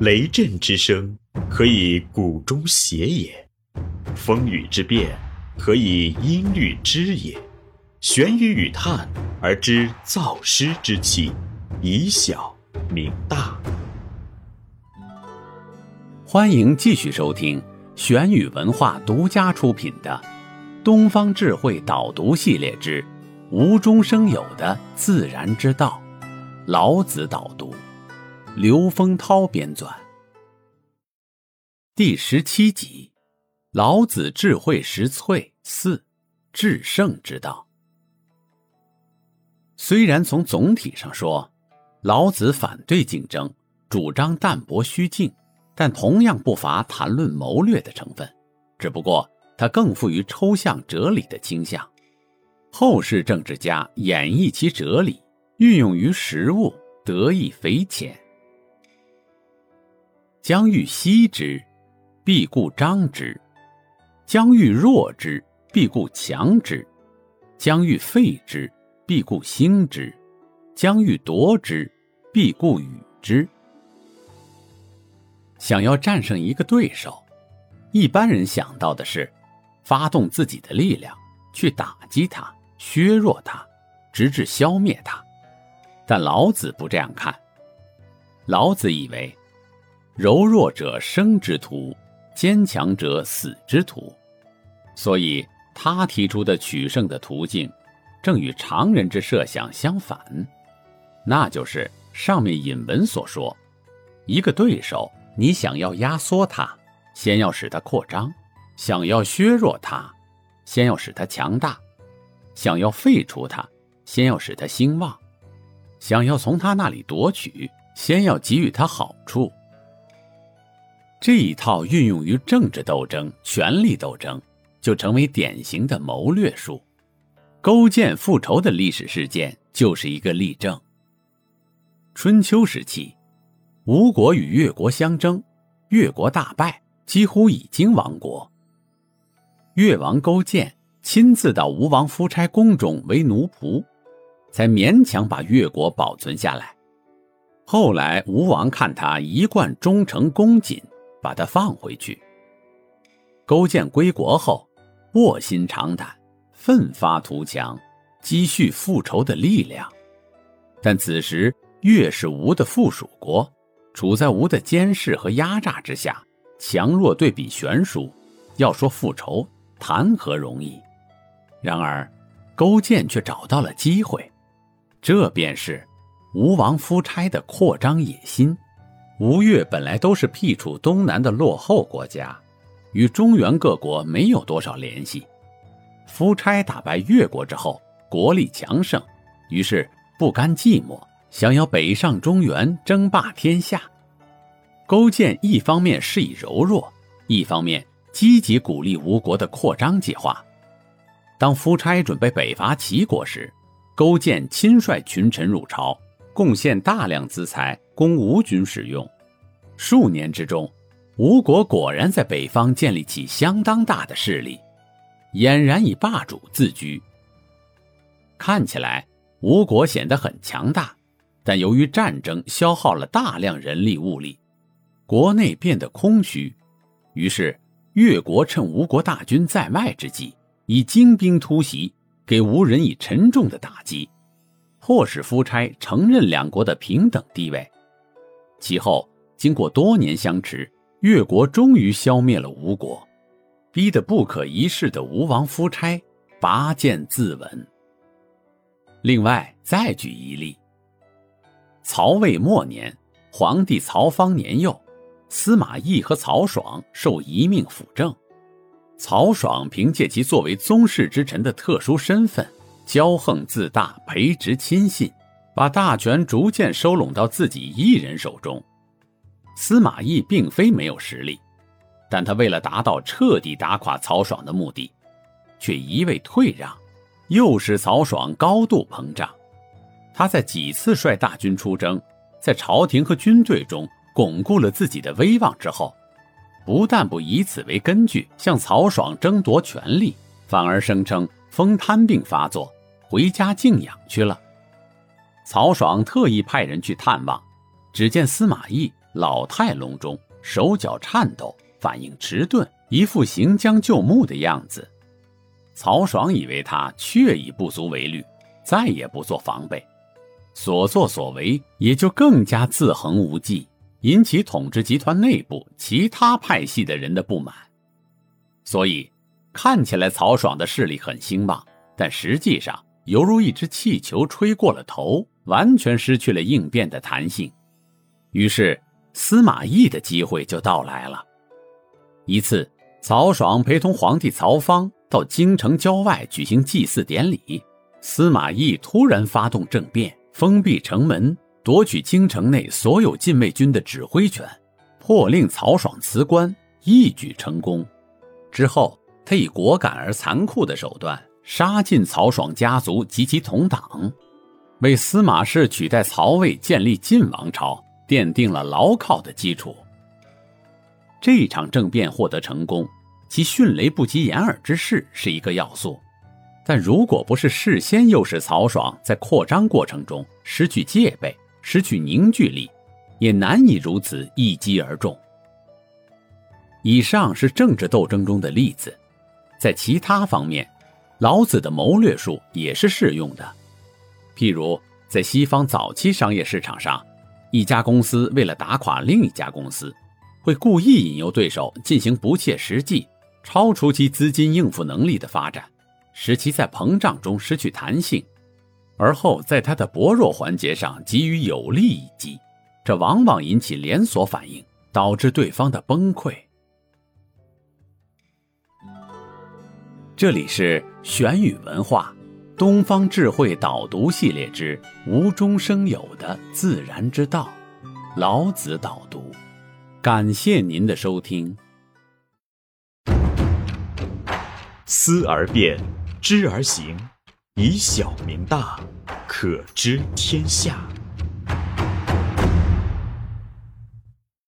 雷震之声，可以鼓中谐也；风雨之变，可以音律之也。玄于语叹而知造湿之气，以小明大。欢迎继续收听玄宇文化独家出品的《东方智慧导读系列之无中生有的自然之道》，老子导读。刘丰涛编纂，第十七集，老子智慧实萃四，制胜之道。虽然从总体上说，老子反对竞争，主张淡泊虚静，但同样不乏谈论谋略的成分。只不过他更富于抽象哲理的倾向。后世政治家演绎其哲理，运用于实物，得益匪浅。将欲息之，必固张之；将欲弱之，必固强之；将欲废之，必固兴之；将欲夺之，必固与之。想要战胜一个对手，一般人想到的是发动自己的力量去打击他、削弱他，直至消灭他。但老子不这样看，老子以为。柔弱者生之徒，坚强者死之徒。所以，他提出的取胜的途径，正与常人之设想相反。那就是上面引文所说：一个对手，你想要压缩他，先要使他扩张；想要削弱他，先要使他强大；想要废除他，先要使他兴旺；想要从他那里夺取，先要给予他好处。这一套运用于政治斗争、权力斗争，就成为典型的谋略术。勾践复仇的历史事件就是一个例证。春秋时期，吴国与越国相争，越国大败，几乎已经亡国。越王勾践亲自到吴王夫差宫中为奴仆，才勉强把越国保存下来。后来吴王看他一贯忠诚恭谨。把他放回去。勾践归国后，卧薪尝胆，奋发图强，积蓄复仇的力量。但此时越是吴的附属国，处在吴的监视和压榨之下，强弱对比悬殊。要说复仇，谈何容易？然而，勾践却找到了机会，这便是吴王夫差的扩张野心。吴越本来都是僻处东南的落后国家，与中原各国没有多少联系。夫差打败越国之后，国力强盛，于是不甘寂寞，想要北上中原，争霸天下。勾践一方面示意柔弱，一方面积极鼓励吴国的扩张计划。当夫差准备北伐齐国时，勾践亲率群臣入朝。贡献大量资财供吴军使用，数年之中，吴国果然在北方建立起相当大的势力，俨然以霸主自居。看起来吴国显得很强大，但由于战争消耗了大量人力物力，国内变得空虚。于是越国趁吴国大军在外之际，以精兵突袭，给吴人以沉重的打击。迫使夫差承认两国的平等地位。其后，经过多年相持，越国终于消灭了吴国，逼得不可一世的吴王夫差拔剑自刎。另外，再举一例：曹魏末年，皇帝曹芳年幼，司马懿和曹爽受遗命辅政。曹爽凭借其作为宗室之臣的特殊身份。骄横自大，培植亲信，把大权逐渐收拢到自己一人手中。司马懿并非没有实力，但他为了达到彻底打垮曹爽的目的，却一味退让，诱使曹爽高度膨胀。他在几次率大军出征，在朝廷和军队中巩固了自己的威望之后，不但不以此为根据向曹爽争夺权力，反而声称风瘫病发作。回家静养去了。曹爽特意派人去探望，只见司马懿老态龙钟，手脚颤抖，反应迟钝，一副行将就木的样子。曹爽以为他确已不足为虑，再也不做防备，所作所为也就更加自横无忌，引起统治集团内部其他派系的人的不满。所以，看起来曹爽的势力很兴旺，但实际上犹如一只气球吹过了头，完全失去了应变的弹性。于是，司马懿的机会就到来了。一次，曹爽陪同皇帝曹芳到京城郊外举行祭祀典礼，司马懿突然发动政变，封闭城门，夺取京城内所有禁卫军的指挥权，迫令曹爽辞官，一举成功。之后，他以果敢而残酷的手段杀尽曹爽家族及其同党，为司马氏取代曹魏、建立晋王朝奠定了牢靠的基础。这场政变获得成功，其迅雷不及掩耳之势是一个要素，但如果不是事先诱使曹爽在扩张过程中失去戒备、失去凝聚力，也难以如此一击而中。以上是政治斗争中的例子，在其他方面，老子的谋略术也是适用的。譬如，在西方早期商业市场上，一家公司为了打垮另一家公司，会故意引诱对手进行不切实际、超出其资金应付能力的发展，使其在膨胀中失去弹性，而后在它的薄弱环节上给予有力一击，这往往引起连锁反应，导致对方的崩溃。这里是玄宇文化东方智慧导读系列之无中生有的自然之道，老子导读。感谢您的收听。思而变，知而行，以小明大，可知天下。